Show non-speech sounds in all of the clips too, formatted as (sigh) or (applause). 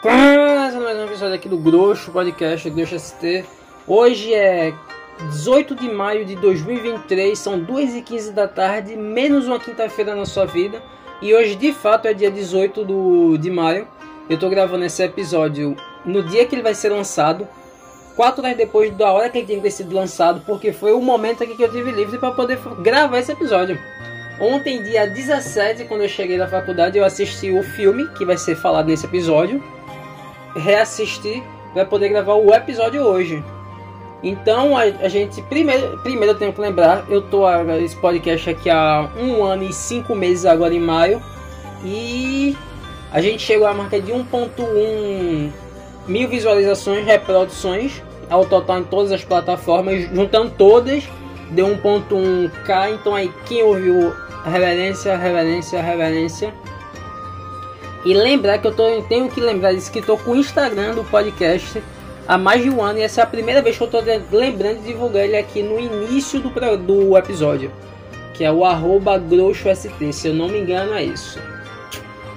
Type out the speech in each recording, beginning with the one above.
Começa mais um episódio aqui do Grosso Podcast, Grosso ST. Hoje é 18 de maio de 2023, são 2h15 da tarde, menos uma quinta-feira na sua vida. E hoje de fato é dia 18 do, de maio. Eu tô gravando esse episódio no dia que ele vai ser lançado, 4 horas depois da hora que ele tinha que ter sido lançado, porque foi o momento aqui que eu tive livre para poder gravar esse episódio. Ontem, dia 17, quando eu cheguei da faculdade, eu assisti o filme que vai ser falado nesse episódio reassistir para poder gravar o episódio hoje. Então a, a, gente primeiro, primeiro eu tenho que lembrar, eu tô esse podcast aqui há um ano e cinco meses agora em maio e a gente chegou à marca de 1.1 mil visualizações, reproduções ao total em todas as plataformas, juntando todas deu 1.1k. Então aí quem ouviu reverência, reverência, reverência e lembrar que eu tô, tenho que lembrar disso que estou com o Instagram do podcast há mais de um ano e essa é a primeira vez que eu estou lembrando de divulgar ele aqui no início do, do episódio, que é o arroba se eu não me engano é isso.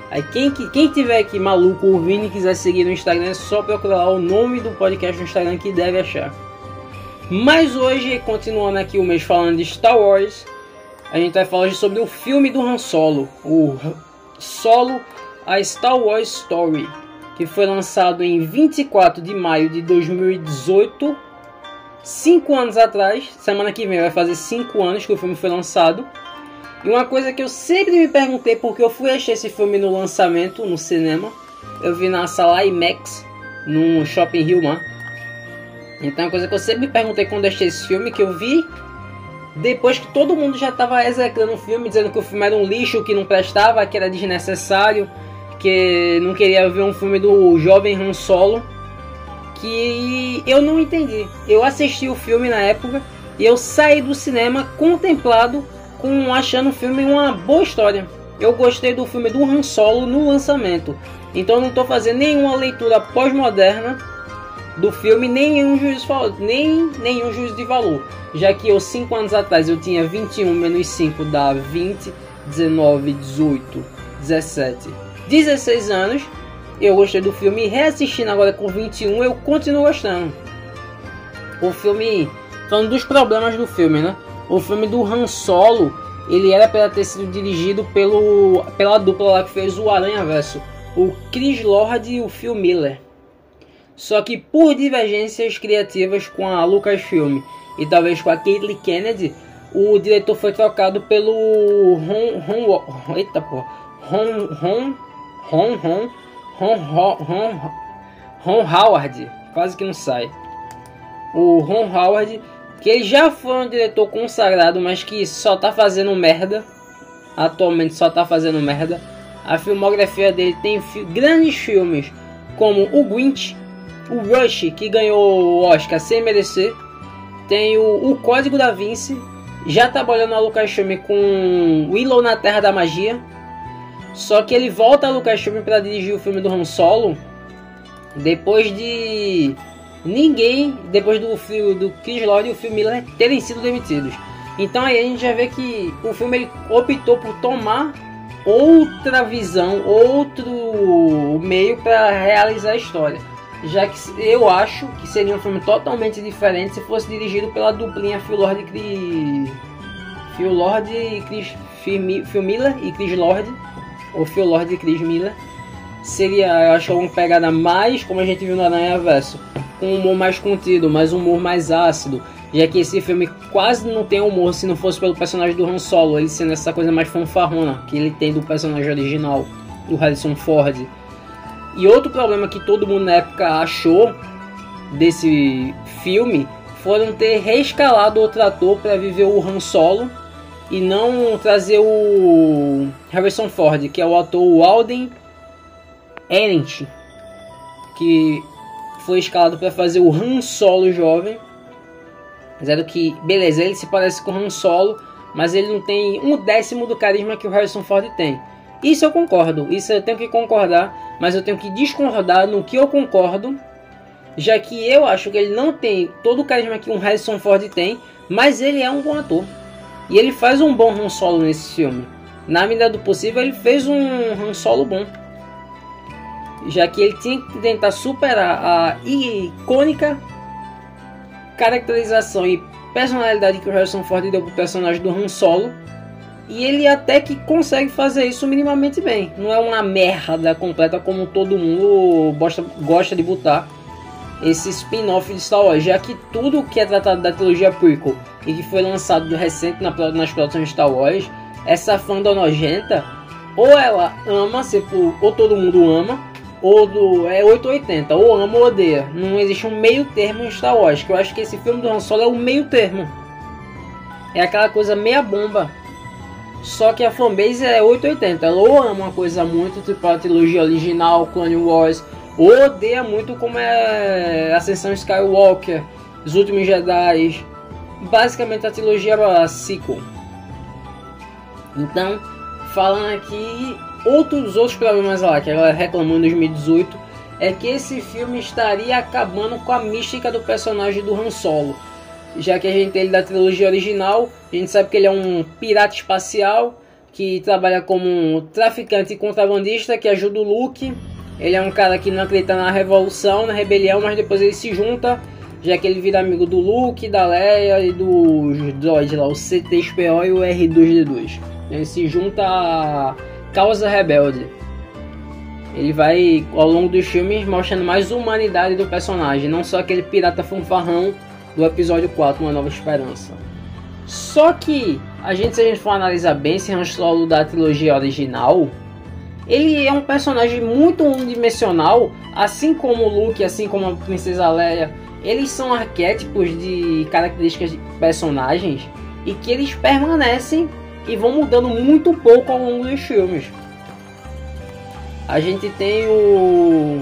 Aí quem, quem tiver aqui maluco ouvindo e quiser seguir no Instagram é só procurar o nome do podcast no Instagram que deve achar. Mas hoje, continuando aqui o mês falando de Star Wars, a gente vai falar sobre o filme do Han Solo, o Solo a Star Wars Story, que foi lançado em 24 de maio de 2018, cinco anos atrás. Semana que vem vai fazer cinco anos que o filme foi lançado. E uma coisa que eu sempre me perguntei, porque eu fui achar esse filme no lançamento, no cinema, eu vi na sala IMAX, no Shopping Rio Mar. Então, uma coisa que eu sempre me perguntei quando achei esse filme, que eu vi depois que todo mundo já estava execrando o filme, dizendo que o filme era um lixo, que não prestava, que era desnecessário, porque não queria ver um filme do jovem Han Solo que eu não entendi. Eu assisti o filme na época e eu saí do cinema contemplado com achando o filme uma boa história. Eu gostei do filme do Han Solo no lançamento. Então não estou fazendo nenhuma leitura pós-moderna do filme, nem nenhum nem nenhum juízo de valor. Já que eu 5 anos atrás eu tinha 21 menos 5 dá 20, 19, 18, 17 16 anos, eu gostei do filme. Reassistindo agora com 21, eu continuo gostando. O filme, falando dos problemas do filme, né? O filme do Han Solo, ele era para ter sido dirigido pelo, pela dupla lá que fez o Aranha Verso, o Chris Lord e o Phil Miller. Só que por divergências criativas com a Lucasfilm e talvez com a Caitlyn Kennedy, o diretor foi trocado pelo Ron, Ron, eita porra, Ron, Ron Ron Ron Ron Ron Ron Howard, quase que não sai. O Ron Howard, que ele já foi um diretor consagrado, mas que só tá fazendo merda. Atualmente só tá fazendo merda. A filmografia dele tem fi grandes filmes como o Grinch, o Rush, que ganhou o Oscar sem merecer. Tem o, o Código da Vinci, já trabalhando na Lucasfilm com Willow na Terra da Magia, só que ele volta a Lucasfilm para dirigir o filme do Han Solo depois de ninguém, depois do filme do Chris Lord e o filme Miller terem sido demitidos. Então aí a gente já vê que o filme optou por tomar outra visão, outro meio para realizar a história. Já que eu acho que seria um filme totalmente diferente se fosse dirigido pela duplinha Phil Lord e Chris, Phil Lord e Chris Phil Miller e Chris Lord o Phil Lord e Chris Miller seria, eu acho, uma pegada mais, como a gente viu no Aranha Verso, com um humor mais contido, mas um humor mais ácido, já que esse filme quase não tem humor se não fosse pelo personagem do Han Solo, ele sendo essa coisa mais fanfarrona que ele tem do personagem original, do Harrison Ford. E outro problema que todo mundo na época achou desse filme foram ter reescalado outro ator para viver o Han Solo e não trazer o Harrison Ford, que é o ator Alden Ehrenreich, que foi escalado para fazer o Han Solo jovem. Zero que, beleza, ele se parece com o Han Solo, mas ele não tem um décimo do carisma que o Harrison Ford tem. Isso eu concordo, isso eu tenho que concordar, mas eu tenho que discordar no que eu concordo, já que eu acho que ele não tem todo o carisma que um Harrison Ford tem, mas ele é um bom ator. E ele faz um bom Han Solo nesse filme. Na medida do possível, ele fez um Han Solo bom. já que ele tinha que tentar superar a icônica caracterização e personalidade que o Harrison Ford deu pro personagem do Han Solo. E ele até que consegue fazer isso minimamente bem. Não é uma merda completa como todo mundo gosta, gosta de botar esse spin-off de Star Wars, já que tudo que é tratado da trilogia prequel e que foi lançado recente na, nas produções de Star Wars, essa da nojenta, ou ela ama, ou todo mundo ama, ou do é 880, ou ama ou odeia. Não existe um meio termo em Star Wars, que eu acho que esse filme do Han Solo é o meio termo. É aquela coisa meia bomba. Só que a fanbase é 880. Ela ou ama uma coisa muito, tipo a trilogia original, Clone Wars, odeia muito como é Ascensão Skywalker, Os Últimos Jedi, basicamente a trilogia sequel. Então, falando aqui, outros outros problemas lá que ela reclamou em 2018 é que esse filme estaria acabando com a mística do personagem do Han Solo. Já que a gente tem ele da trilogia original, a gente sabe que ele é um pirata espacial que trabalha como um traficante e contrabandista que ajuda o Luke. Ele é um cara que não acredita na revolução, na rebelião, mas depois ele se junta, já que ele vira amigo do Luke, da Leia e do droid lá, o CT-SPO e o R2D2. Ele se junta a Causa Rebelde. Ele vai, ao longo dos filmes, mostrando mais humanidade do personagem, não só aquele pirata fanfarrão do episódio 4, Uma Nova Esperança. Só que, a gente, se a gente for analisar bem esse Han Solo da trilogia original, ele é um personagem muito unidimensional, assim como o Luke, assim como a Princesa Leia. Eles são arquétipos de características de personagens e que eles permanecem e vão mudando muito pouco ao longo dos filmes. A gente tem o.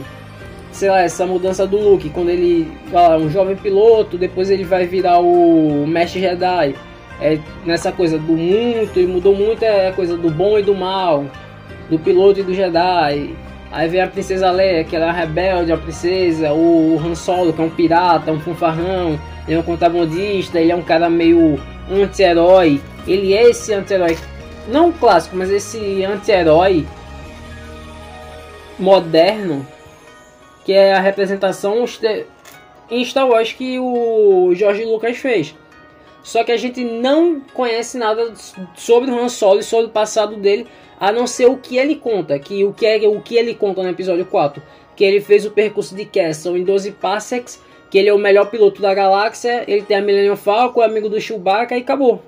Sei lá, essa mudança do Luke, quando ele é um jovem piloto, depois ele vai virar o Mestre Jedi. É nessa coisa do muito, e mudou muito é a coisa do bom e do mal, do piloto e do Jedi. Aí vem a Princesa Leia, que ela é rebelde, a princesa, o Han Solo, que é um pirata, um fanfarrão, ele é um contrabandista, ele é um cara meio anti-herói ele é esse anti-herói, não clássico, mas esse anti-herói moderno, que é a representação em Star Wars que o George Lucas fez. Só que a gente não conhece nada sobre o Han Solo e sobre o passado dele, a não ser o que ele conta, que o que é o que ele conta no episódio 4, que ele fez o percurso de Castle em 12 parsecs, que ele é o melhor piloto da galáxia, ele tem a Millennium Falcon, é amigo do Chewbacca e acabou.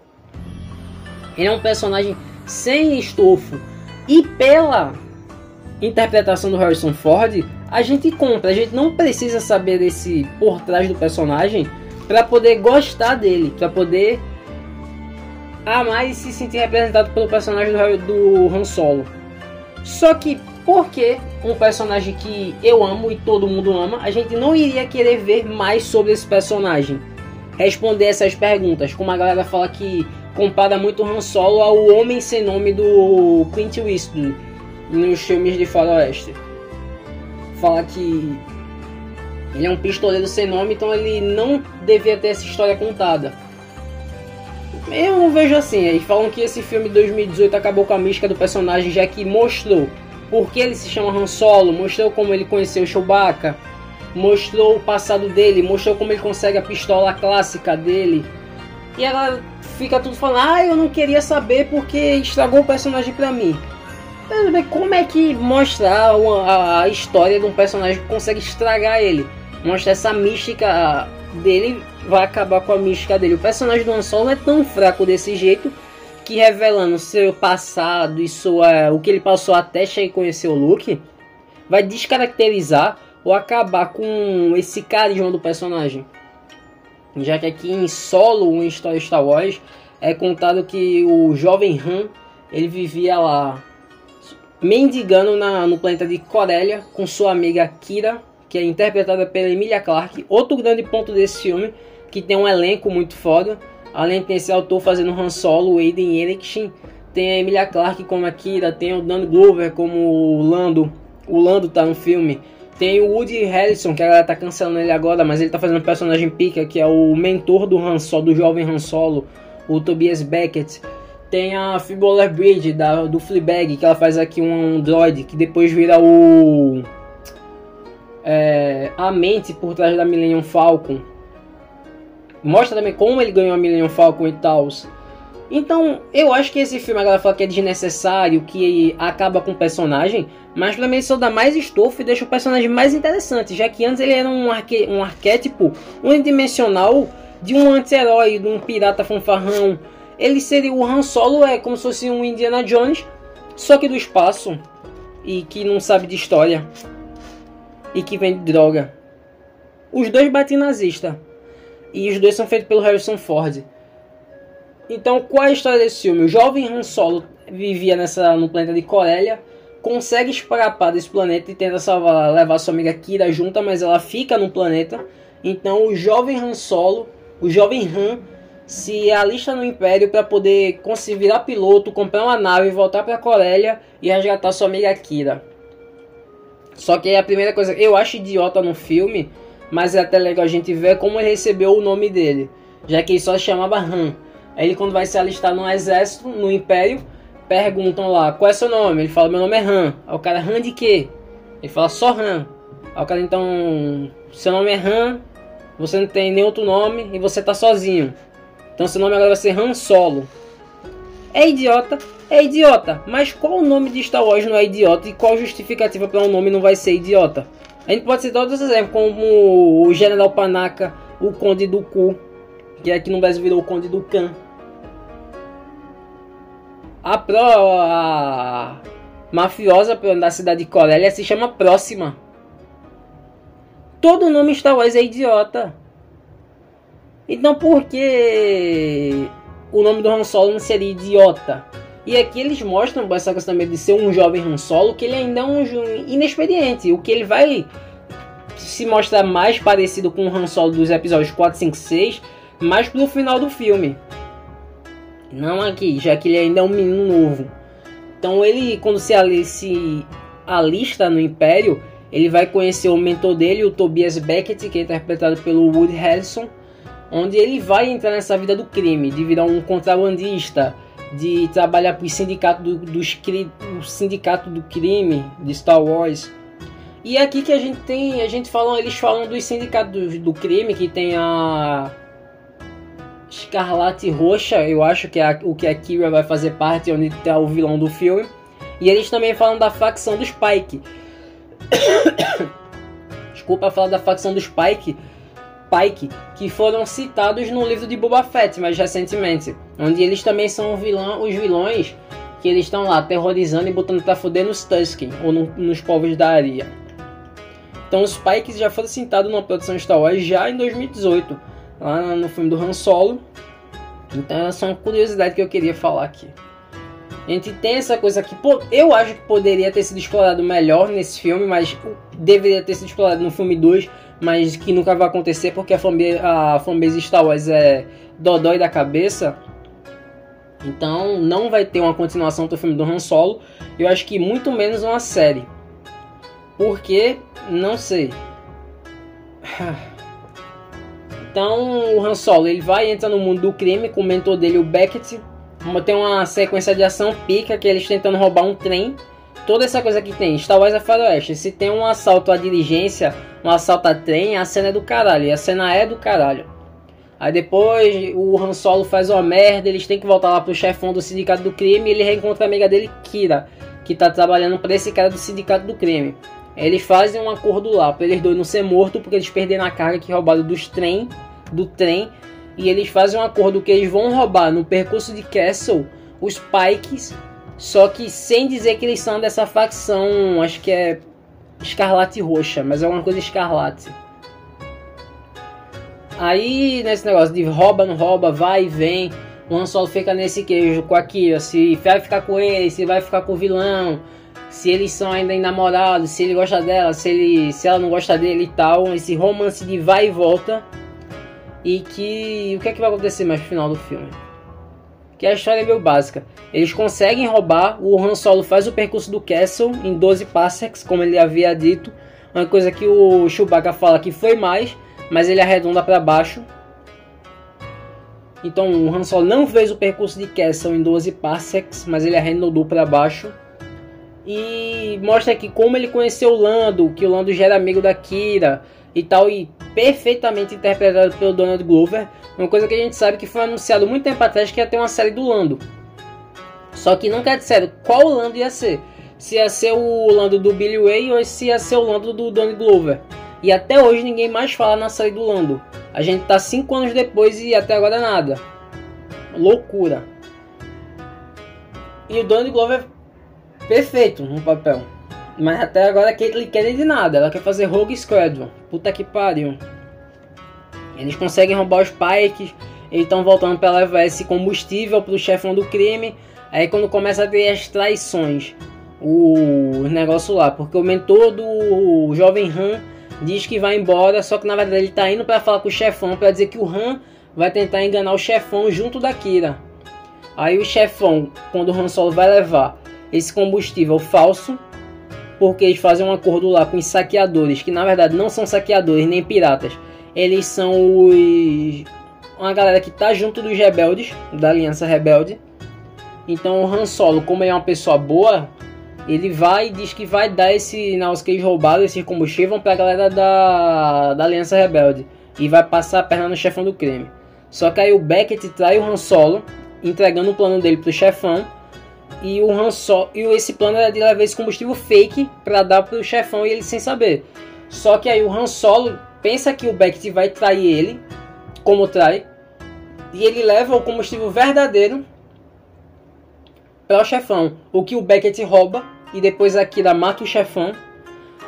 Ele é um personagem sem estofo. E pela interpretação do Harrison Ford, a gente compra. A gente não precisa saber desse por trás do personagem para poder gostar dele, para poder amar e se sentir representado pelo personagem do, do Han Solo. Só que porque um personagem que eu amo e todo mundo ama, a gente não iria querer ver mais sobre esse personagem. Responder essas perguntas, como a galera fala que compara muito Han Solo ao Homem Sem Nome do Clint Eastwood nos filmes de faroeste. Fala que ele é um pistoleiro sem nome, então ele não devia ter essa história contada. Eu vejo assim. Eles falam que esse filme de 2018 acabou com a mística do personagem, já que mostrou por que ele se chama Han Solo, mostrou como ele conheceu Chewbacca, mostrou o passado dele, mostrou como ele consegue a pistola clássica dele. E ela fica tudo falando, ah, eu não queria saber porque estragou o personagem pra mim. Como é que mostrar a, a história de um personagem que consegue estragar ele? Mostrar essa mística dele vai acabar com a mística dele. O personagem do Han Solo é tão fraco desse jeito que revelando seu passado e sua, o que ele passou até chegar e conhecer o Luke, vai descaracterizar ou acabar com esse carisma do personagem já que aqui em Solo, uma história Star Wars, é contado que o jovem Han ele vivia lá mendigando na, no planeta de Corellia com sua amiga Kira, que é interpretada pela Emilia Clarke. Outro grande ponto desse filme, que tem um elenco muito foda. Além de esse autor fazendo Han Solo, o Aiden Erickson, tem a Emilia Clarke como a Kira, tem o Dan Glover como o Lando. O Lando tá no filme. Tem o Woody Harrison, que a galera tá cancelando ele agora, mas ele tá fazendo um personagem pica, que é o mentor do Han Solo, do jovem Han Solo, o Tobias Beckett. Tem a Phoebe Bridge da, do Fleabag, que ela faz aqui um, um droid, que depois vira o é, a mente por trás da Millennium Falcon. Mostra também como ele ganhou a Millennium Falcon e tal. Então, eu acho que esse filme a galera fala que é desnecessário, que acaba com o personagem, mas pra mim ele só dá mais estofo e deixa o personagem mais interessante, já que antes ele era um, arque um arquétipo unidimensional de um anti-herói, de um pirata fanfarrão. Ele seria o Han Solo, é como se fosse um Indiana Jones, só que do espaço, e que não sabe de história, e que vende droga. Os dois batem nazista, e os dois são feitos pelo Harrison Ford. Então, qual é a história desse filme? O jovem Han Solo vivia nessa, no planeta de Corélia, consegue escapar desse planeta e tenta salvar, levar sua amiga Kira junto, mas ela fica no planeta. Então, o jovem Han Solo, o jovem Han, se alista no Império para poder conseguir virar piloto, comprar uma nave, voltar para Corélia e resgatar sua amiga Kira. Só que a primeira coisa eu acho idiota no filme, mas é até legal a gente ver como ele recebeu o nome dele, já que ele só se chamava Han. Aí ele quando vai se alistar no exército, no império, perguntam lá, qual é seu nome? Ele fala, meu nome é Han. Aí o cara, Han de quê? Ele fala, só Han. Aí o cara, então, seu nome é Han, você não tem nem outro nome e você tá sozinho. Então seu nome agora vai ser Han Solo. É idiota? É idiota. Mas qual o nome de Star Wars não é idiota e qual justificativa para um nome não vai ser idiota? A gente pode citar outros exemplos, como o General Panaca, o Conde do Cu, que aqui no Brasil virou o Conde do Can. A, pro, a mafiosa da cidade de Corélia se chama Próxima. Todo nome Star Wars é idiota. Então por que o nome do Han Solo não seria idiota? E aqui eles mostram essa questão também de ser um jovem Han Solo que ele ainda é um inexperiente. O que ele vai se mostrar mais parecido com o Han Solo dos episódios 4, 5, 6 mais pro final do filme. Não aqui, já que ele ainda é um menino novo. Então ele, quando se, se alista no Império, ele vai conhecer o mentor dele, o Tobias Beckett, que é interpretado pelo Woody Harrison, onde ele vai entrar nessa vida do crime, de virar um contrabandista, de trabalhar para o sindicato do, do, do sindicato do crime de Star Wars. E é aqui que a gente tem, a gente fala, eles falam dos sindicatos do, do crime que tem a Escarlate Roxa, eu acho que é o que a Kira vai fazer parte, onde está o vilão do filme. E eles também falam da facção do Spike. (coughs) Desculpa falar da facção do Spike, Pike, que foram citados no livro de Boba Fett mais recentemente, onde eles também são vilão, os vilões que eles estão lá aterrorizando e botando pra fuder nos Tusken, ou no, nos povos da areia. Então os Pikes já foram citados numa produção Star Wars já em 2018 lá no filme do Han Solo. Então é só uma curiosidade que eu queria falar aqui. A gente tem essa coisa que eu acho que poderia ter sido explorado melhor nesse filme, mas deveria ter sido explorado no filme 2, mas que nunca vai acontecer porque a fanbase, a fanbase Star Wars é dodói da cabeça. Então não vai ter uma continuação do filme do Han Solo. Eu acho que muito menos uma série. Porque, não sei. (sighs) Então o Han Solo ele vai entrar no mundo do crime com o mentor dele, o Beckett. Tem uma sequência de ação pica que eles tentando roubar um trem. Toda essa coisa que tem, Star Wars é faroeste. Se tem um assalto à diligência, um assalto a trem, a cena é do caralho. E a cena é do caralho. Aí depois o Han Solo faz uma merda, eles têm que voltar lá pro chefão do sindicato do crime e ele reencontra a amiga dele, Kira, que tá trabalhando para esse cara do sindicato do crime. Eles fazem um acordo lá para eles dois não ser mortos porque eles perderam a carga que roubaram dos trem, do trem. E eles fazem um acordo que eles vão roubar no percurso de Castle os Pikes, só que sem dizer que eles são dessa facção, acho que é Escarlate Roxa, mas é uma coisa escarlate. Aí nesse negócio de rouba, não rouba, vai e vem, o Han Solo fica nesse queijo com aquilo, se vai ficar com ele, se vai ficar com o vilão se eles são ainda namorados, se ele gosta dela, se, ele, se ela não gosta dele e tal. Esse romance de vai e volta. E que. O que é que vai acontecer mais no final do filme? Que a história é meio básica. Eles conseguem roubar, o Han Solo faz o percurso do Castle em 12 parsecs, como ele havia dito. Uma coisa que o Chewbacca fala que foi mais, mas ele arredonda para baixo. Então o Han Solo não fez o percurso de Castle em 12 parsecs, mas ele arredondou para baixo. e mostra aqui como ele conheceu o Lando, que o Lando já era amigo da Kira e tal, e perfeitamente interpretado pelo Donald Glover. Uma coisa que a gente sabe que foi anunciado muito tempo atrás que ia ter uma série do Lando. Só que nunca disseram qual Lando ia ser. Se ia ser o Lando do Billy Way ou se ia ser o Lando do Donald Glover. E até hoje ninguém mais fala na série do Lando. A gente tá 5 anos depois e até agora nada. Loucura. E o Donald Glover perfeito no papel. Mas até agora Caitlyn de nada. Ela quer fazer Rogue Squadron. Puta que pariu. Eles conseguem roubar os Pikes. Eles estão voltando para levar esse combustível pro chefão do crime. Aí quando começa a ter as traições. O negócio lá. Porque o mentor do jovem Han diz que vai embora. Só que na verdade ele tá indo para falar com o chefão. para dizer que o Han vai tentar enganar o chefão junto da Kira. Aí o chefão, quando o Han Solo vai levar esse combustível falso, porque eles fazem um acordo lá com os saqueadores, que na verdade não são saqueadores nem piratas, eles são os uma galera que tá junto dos rebeldes, da Aliança Rebelde. Então o Han Solo, como ele é uma pessoa boa, ele vai e diz que vai dar esse negócio que eles roubaram, esse combustível, pra galera da, da Aliança Rebelde. E vai passar a perna no chefão do crime. Só que aí o Beckett trai o Han Solo, entregando o plano dele pro chefão e o Han Solo, e esse plano era de levar esse combustível fake para dar pro chefão e ele sem saber. Só que aí o Han Solo pensa que o Beckett vai trair ele, como trai, e ele leva o combustível verdadeiro para o chefão, o que o Beckett rouba e depois a Kira mata o chefão.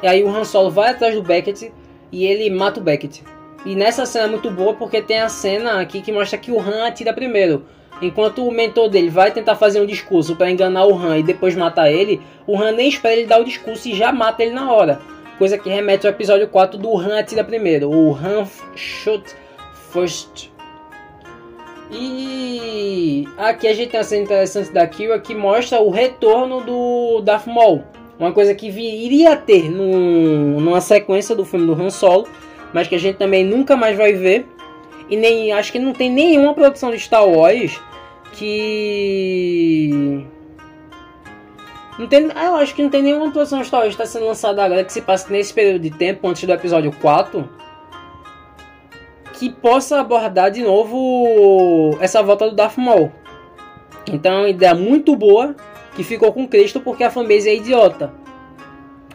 E aí o Han Solo vai atrás do Beckett e ele mata o Beckett. E nessa cena é muito boa porque tem a cena aqui que mostra que o Han atira primeiro. Enquanto o mentor dele vai tentar fazer um discurso para enganar o Han e depois matar ele, o Han nem espera ele dar o discurso e já mata ele na hora. Coisa que remete ao episódio 4 do Han atira primeiro. O Han shoot first. E aqui a gente tem uma cena interessante da Kira que mostra o retorno do Darth Maul. Uma coisa que iria ter no, numa sequência do filme do Han Solo, mas que a gente também nunca mais vai ver. E nem acho que não tem nenhuma produção de Star Wars que não tem, ah, eu acho que não tem nenhuma produção de Star Wars que está sendo lançada agora que se passe nesse período de tempo antes do episódio 4 que possa abordar de novo essa volta do Darth Maul. Então é uma ideia muito boa que ficou com Cristo porque a fanbase é idiota.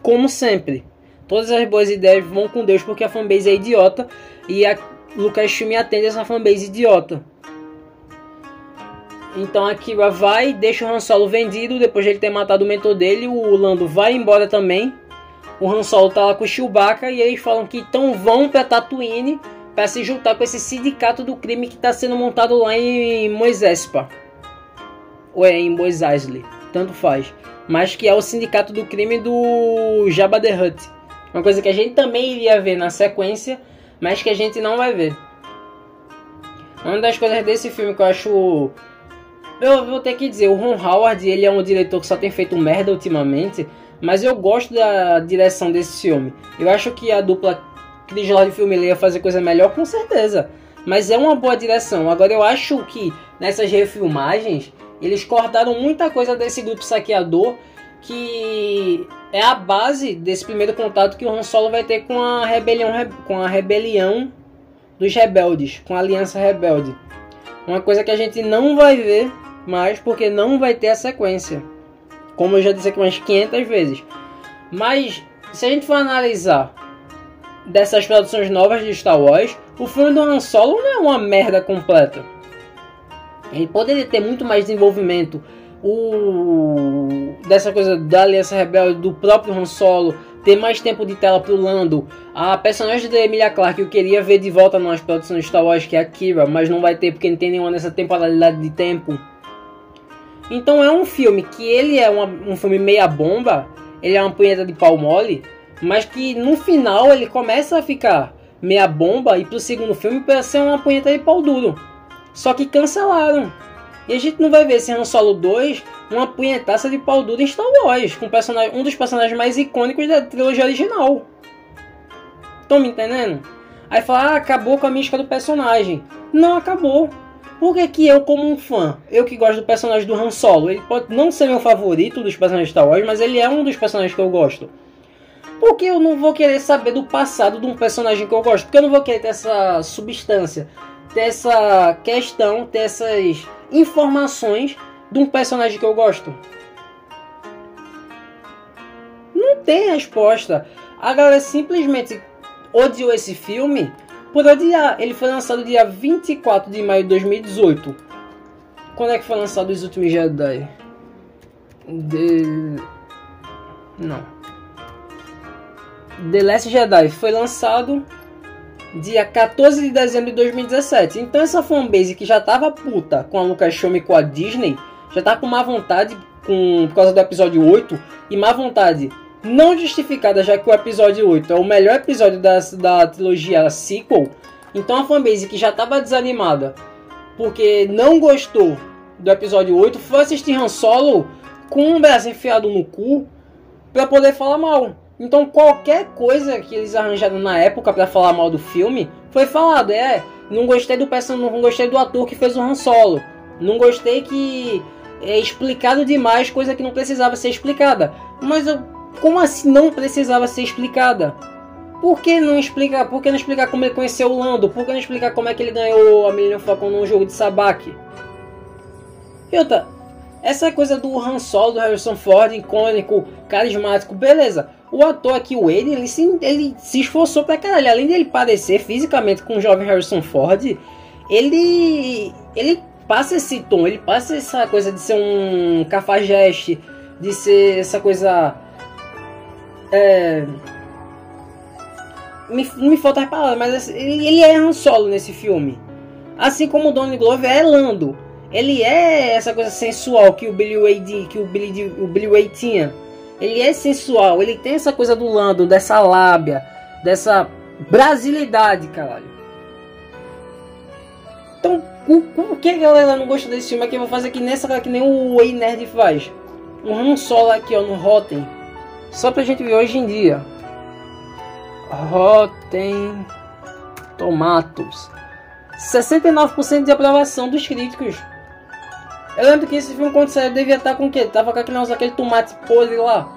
Como sempre. Todas as boas ideias vão com Deus porque a fanbase é idiota e a Lucasfilm atende essa fanbase idiota. Então a Kira vai, deixa o Han Solo vendido, depois de ele ter matado o mentor dele, o Lando vai embora também. O Han Solo tá lá com o Chewbacca e eles falam que então vão para Tatooine para se juntar com esse sindicato do crime que está sendo montado lá em Moisespa. Ou é em Mos Eisley, tanto faz. Mas que é o sindicato do crime do Jabba the Hutt. Uma coisa que a gente também iria ver na sequência, mas que a gente não vai ver. Uma das coisas desse filme que eu acho eu vou ter que dizer, o Ron Howard, ele é um diretor que só tem feito merda ultimamente, mas eu gosto da direção desse filme. Eu acho que a dupla Chris Lord e Filme ia fazer coisa melhor, com certeza. Mas é uma boa direção. Agora eu acho que nessas refilmagens, eles cortaram muita coisa desse grupo saqueador que é a base desse primeiro contato que o Han Solo vai ter com a rebelião com a rebelião dos rebeldes, com a aliança rebelde. Uma coisa que a gente não vai ver mais porque não vai ter a sequência. Como eu já disse aqui umas 500 vezes. Mas se a gente for analisar dessas produções novas de Star Wars, o filme do Han Solo não é uma merda completa. Ele poderia ter muito mais desenvolvimento o dessa coisa da Aliança Rebelde do próprio Han Solo ter mais tempo de tela pro Lando. A personagem da Emilia Clarke eu queria ver de volta nas produções Star Wars que é a Kira, mas não vai ter porque não tem nenhuma nessa temporalidade de tempo. Então é um filme que ele é uma, um filme meia bomba, ele é uma punheta de pau mole, mas que no final ele começa a ficar meia bomba e pro segundo filme para ser uma punheta de pau duro. Só que cancelaram. E a gente não vai ver esse Han Solo 2 uma punhetaça de pau duro em Star Wars, com um dos personagens mais icônicos da trilogia original. Estão me entendendo? Aí fala, ah, acabou com a mística do personagem. Não acabou. Por que, que eu, como um fã, eu que gosto do personagem do Han Solo, ele pode não ser meu favorito dos personagens de Star Wars, mas ele é um dos personagens que eu gosto. Porque eu não vou querer saber do passado de um personagem que eu gosto. Porque eu não vou querer ter essa substância, ter essa questão, ter essas informações de um personagem que eu gosto. Não tem resposta. A galera simplesmente odiou esse filme por odiar. Ele foi lançado dia 24 de maio de 2018. Quando é que foi lançado Os Últimos Jedi? De... Não. The Last Jedi foi lançado dia 14 de dezembro de 2017. Então essa fanbase que já tava puta com a Lucasfilm e com a Disney, já tá com má vontade com, por causa do episódio 8 e má vontade não justificada, já que o episódio 8 é o melhor episódio da, da trilogia sequel. Então a fanbase que já estava desanimada porque não gostou do episódio 8 foi assistir Han Solo com um braço enfiado no cu para poder falar mal. Então qualquer coisa que eles arranjaram na época para falar mal do filme foi falado. É, não gostei do personagem, não gostei do ator que fez o Han Solo. Não gostei que é explicado demais coisa que não precisava ser explicada. Mas eu como assim não precisava ser explicada? Por que não explicar? Por que não explicar como ele conheceu o Lando? Por que não explicar como é que ele ganhou a Millennium Falcon num jogo de sabaki? E outra, essa coisa do Han Solo, do Harrison Ford, icônico, carismático, beleza. O ator aqui, o Wade, ele se, ele se esforçou pra caralho. Além dele parecer fisicamente com o jovem Harrison Ford, ele, ele passa esse tom, ele passa essa coisa de ser um cafajeste, de ser essa coisa é... Me, me falta as palavras, mas ele, ele é Han Solo nesse filme. Assim como o Donnie Glover é Lando. Ele é essa coisa sensual que o Billy Wade, que o Billy, o Billy Wade tinha. Ele é sensual, ele tem essa coisa do Lando, dessa lábia, dessa brasilidade, caralho. Então, por que a galera não gosta desse filme aqui? Eu vou fazer que nessa que nem o Way Nerd faz. Um Solo aqui, ó, no Rotten. Só pra gente ver hoje em dia. Rotten Tomatoes. 69% de aprovação dos críticos. Eu lembro que esse filme quando saiu devia estar com o quê? Tava com aquele, aquele tomate podre lá.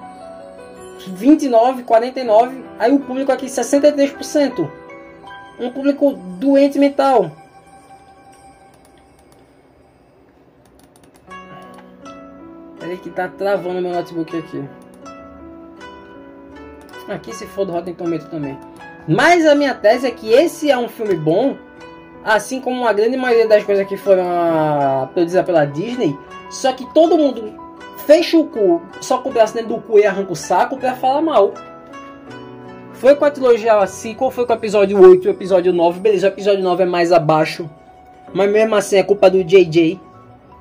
29, 49. Aí o público aqui 63%. Um público doente mental. Peraí que tá travando meu notebook aqui. Aqui se for do Rotten Tomatoes também. Mas a minha tese é que esse é um filme bom, assim como a grande maioria das coisas que foram ah, produzidas pela Disney, só que todo mundo fecha o cu, só com o braço dentro do cu e arranca o saco pra falar mal. Foi com a trilogia sequel, foi com o episódio 8 e o episódio 9, beleza, o episódio 9 é mais abaixo, mas mesmo assim é culpa do JJ,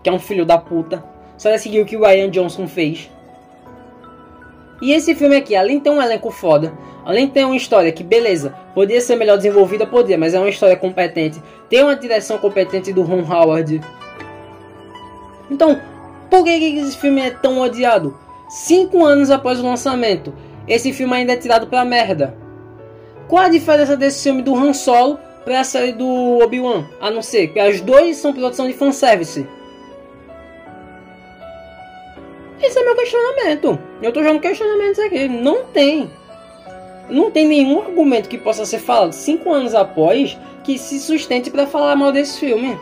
que é um filho da puta, só seguir o que o Ryan Johnson fez. E esse filme aqui, além de ter um elenco foda, além de ter uma história que, beleza, podia ser melhor desenvolvida, podia, mas é uma história competente, tem uma direção competente do Ron Howard. Então, por que esse filme é tão odiado? Cinco anos após o lançamento, esse filme ainda é tirado pra merda. Qual a diferença desse filme do Han Solo pra série do Obi-Wan? A não ser que as duas são produção de fanservice. Esse é meu questionamento. Eu tô jogando questionamentos aqui. Não tem. Não tem nenhum argumento que possa ser falado cinco anos após que se sustente para falar mal desse filme.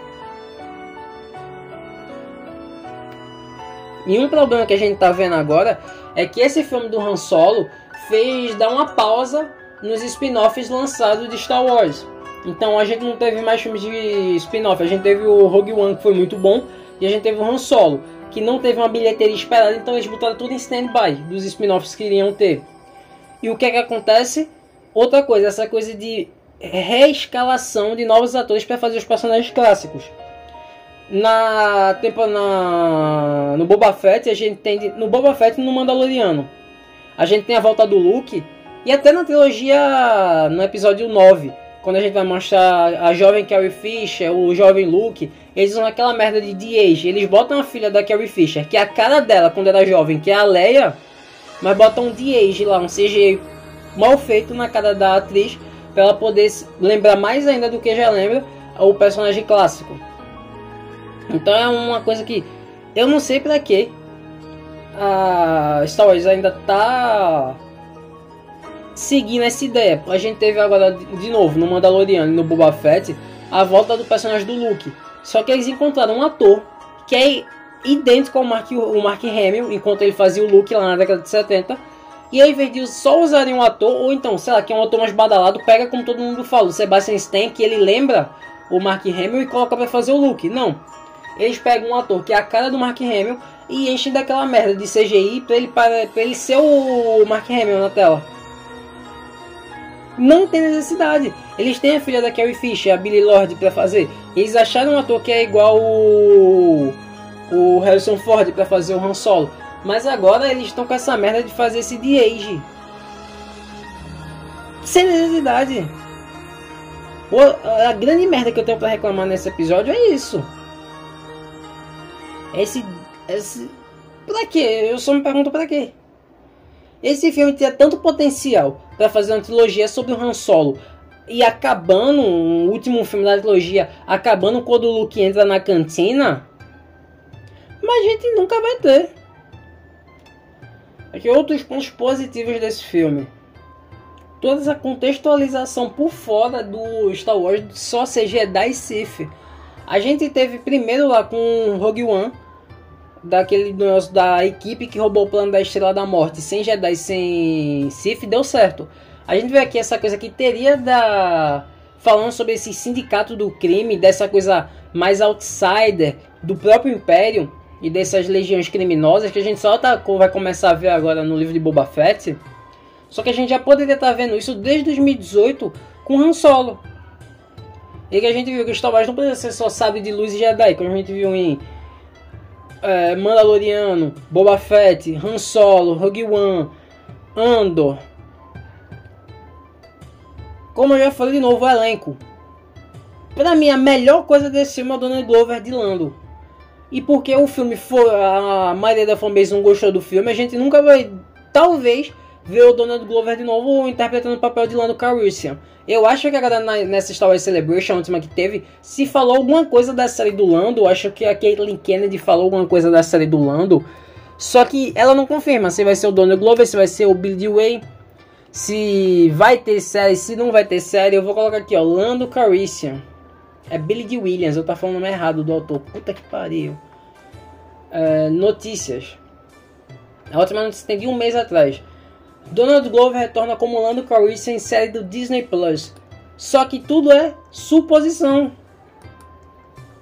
E um problema que a gente tá vendo agora é que esse filme do Han Solo fez dar uma pausa nos spin-offs lançados de Star Wars. Então a gente não teve mais filmes de spin-off. A gente teve o Rogue One que foi muito bom e a gente teve o Han Solo que não teve uma bilheteria esperada, então eles botaram tudo em stand-by dos spin-offs que iriam ter. E o que é que acontece? Outra coisa, essa coisa de reescalação de novos atores para fazer os personagens clássicos. Na tempo na no Boba Fett a gente tem no Boba Fett e no Mandaloriano. A gente tem a volta do Luke e até na trilogia no episódio 9 quando a gente vai mostrar a jovem Carrie Fisher, o jovem Luke, eles usam aquela merda de de-age. Eles botam a filha da Carrie Fisher, que é a cara dela quando era jovem, que é a Leia, mas botam um de-age lá, um CGI mal feito na cara da atriz, para ela poder lembrar mais ainda do que já lembra o personagem clássico. Então é uma coisa que eu não sei para que a Star Wars ainda tá seguindo essa ideia. A gente teve agora de novo no Mandaloriano e no Boba Fett a volta do personagem do Luke. Só que eles encontraram um ator que é idêntico ao Mark, o Mark Hamill, enquanto ele fazia o Luke lá na década de 70. E ao invés de só usarem um ator, ou então, sei lá, que é um ator mais badalado, pega como todo mundo fala, o Sebastian Stan, que ele lembra o Mark Hamill e coloca para fazer o Luke. Não. Eles pegam um ator que é a cara do Mark Hamill e enchem daquela merda de CGI pra ele, pra, pra ele ser o Mark Hamill na tela. Não tem necessidade. Eles têm a filha da Carrie Fisher, a Billy Lord, para fazer. Eles acharam um ator que é igual o, o Harrison Ford para fazer o Han Solo. Mas agora eles estão com essa merda de fazer esse de age. Sem necessidade. A grande merda que eu tenho para reclamar nesse episódio é isso. Esse. Esse. Pra quê? Eu só me pergunto pra quê? Esse filme tinha tanto potencial para fazer uma trilogia sobre o Han Solo e acabando, o último filme da trilogia, acabando quando o Luke entra na cantina, mas a gente nunca vai ter. Aqui outros pontos positivos desse filme. Toda essa contextualização por fora do Star Wars só ser Jedi e Sith. A gente teve primeiro lá com Rogue One, daquele da equipe que roubou o plano da Estrela da Morte, sem Jedi, sem Sith, deu certo. A gente vê aqui essa coisa que teria da falando sobre esse sindicato do crime, dessa coisa mais outsider do próprio Império e dessas legiões criminosas que a gente só tá, vai começar a ver agora no livro de Boba Fett. Só que a gente já poderia estar tá vendo isso desde 2018 com Han Solo. E que a gente viu que Star Wars não precisa ser só sabe de luz e Jedi, como a gente viu em é, Mandaloriano, Boba Fett, Han Solo, Rogue One, Andor. Como eu já falei de novo, o elenco. Pra mim, a melhor coisa desse filme é o Donald Glover de Lando. E porque o filme foi. A maioria da fanbase não gostou do filme, a gente nunca vai. Talvez ver o Donald Glover de novo interpretando o papel de Lando Calrissian. Eu acho que agora nessa Star Wars Celebration, a última que teve, se falou alguma coisa da série do Lando, acho que a Caitlyn Kennedy falou alguma coisa da série do Lando, só que ela não confirma se vai ser o Donald Glover, se vai ser o Billy Dewey, se vai ter série, se não vai ter série. Eu vou colocar aqui, ó, Lando Calrissian. É Billy D. Williams, eu tá falando o nome errado do autor. Puta que pariu. É, notícias. A última notícia tem de um mês atrás. Donald Glover retorna como Lando Calrissian em série do Disney Plus. Só que tudo é suposição.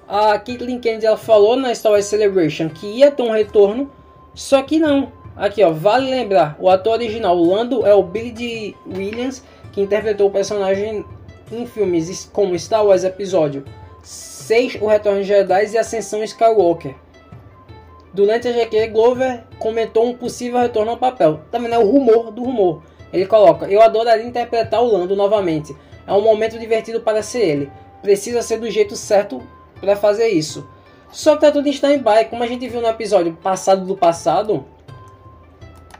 A Caitlyn Kennedy ela falou na Star Wars Celebration que ia ter um retorno, só que não. Aqui ó, vale lembrar, o ator original Lando é o Billy D. Williams que interpretou o personagem em filmes como Star Wars Episódio 6, O Retorno de Jedi e Ascensão Skywalker. Durante a GQ, Glover comentou um possível retorno ao papel. Também é o rumor do rumor. Ele coloca: Eu adoraria interpretar o Lando novamente. É um momento divertido para ser ele. Precisa ser do jeito certo para fazer isso. Só que tá tudo em stand-by. Como a gente viu no episódio passado do passado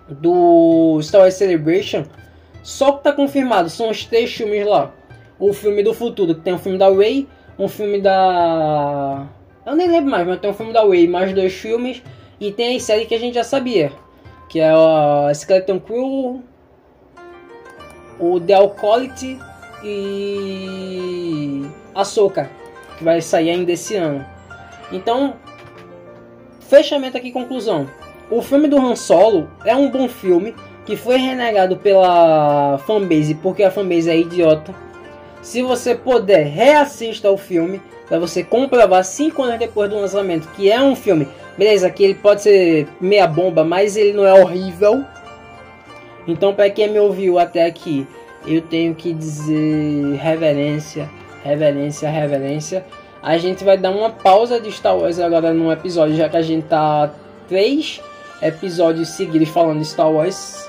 do Star Wars Celebration, só que tá confirmado são os três filmes lá. O filme do futuro, que tem o filme da Rey, um filme da eu nem lembro mais, mas tem um filme da Way, mais dois filmes. E tem a série que a gente já sabia. Que é a Skeleton Crew, o The Alcoholic e a Soca, que vai sair ainda esse ano. Então, fechamento aqui, conclusão. O filme do Han Solo é um bom filme que foi renegado pela fanbase porque a fanbase é idiota. Se você puder, reassista o filme para você comprovar 5 anos depois do lançamento que é um filme, beleza, que ele pode ser meia bomba, mas ele não é horrível. Então, para quem me ouviu até aqui, eu tenho que dizer reverência, reverência, reverência. A gente vai dar uma pausa de Star Wars agora num episódio, já que a gente tá três episódios seguidos falando Star Wars.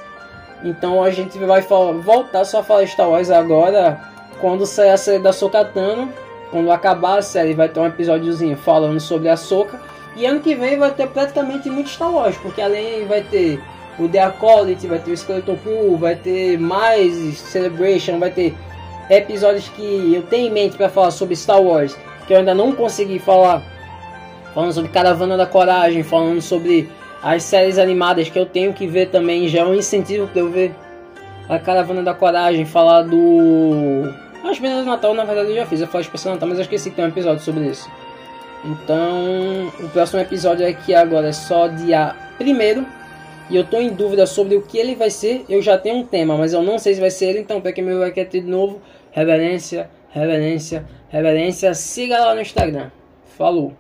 Então a gente vai voltar só a falar Star Wars agora quando sair a série da Sokatano quando acabar a série, vai ter um episódiozinho falando sobre a Soca. E ano que vem vai ter praticamente muito Star Wars, porque além vai ter o The Acolyte, vai ter o Skeleton Crew, vai ter mais Celebration, vai ter episódios que eu tenho em mente para falar sobre Star Wars, que eu ainda não consegui falar falando sobre Caravana da Coragem, falando sobre as séries animadas que eu tenho que ver também, já é um incentivo para eu ver a Caravana da Coragem, falar do. As Especial do Natal, na verdade, eu já fiz, eu falei Especial Natal, mas eu esqueci que tem um episódio sobre isso. Então, o próximo episódio aqui agora é só dia 1 e eu tô em dúvida sobre o que ele vai ser. Eu já tenho um tema, mas eu não sei se vai ser ele, então para quem me vai querer de novo, reverência, reverência, reverência, siga lá no Instagram. Falou!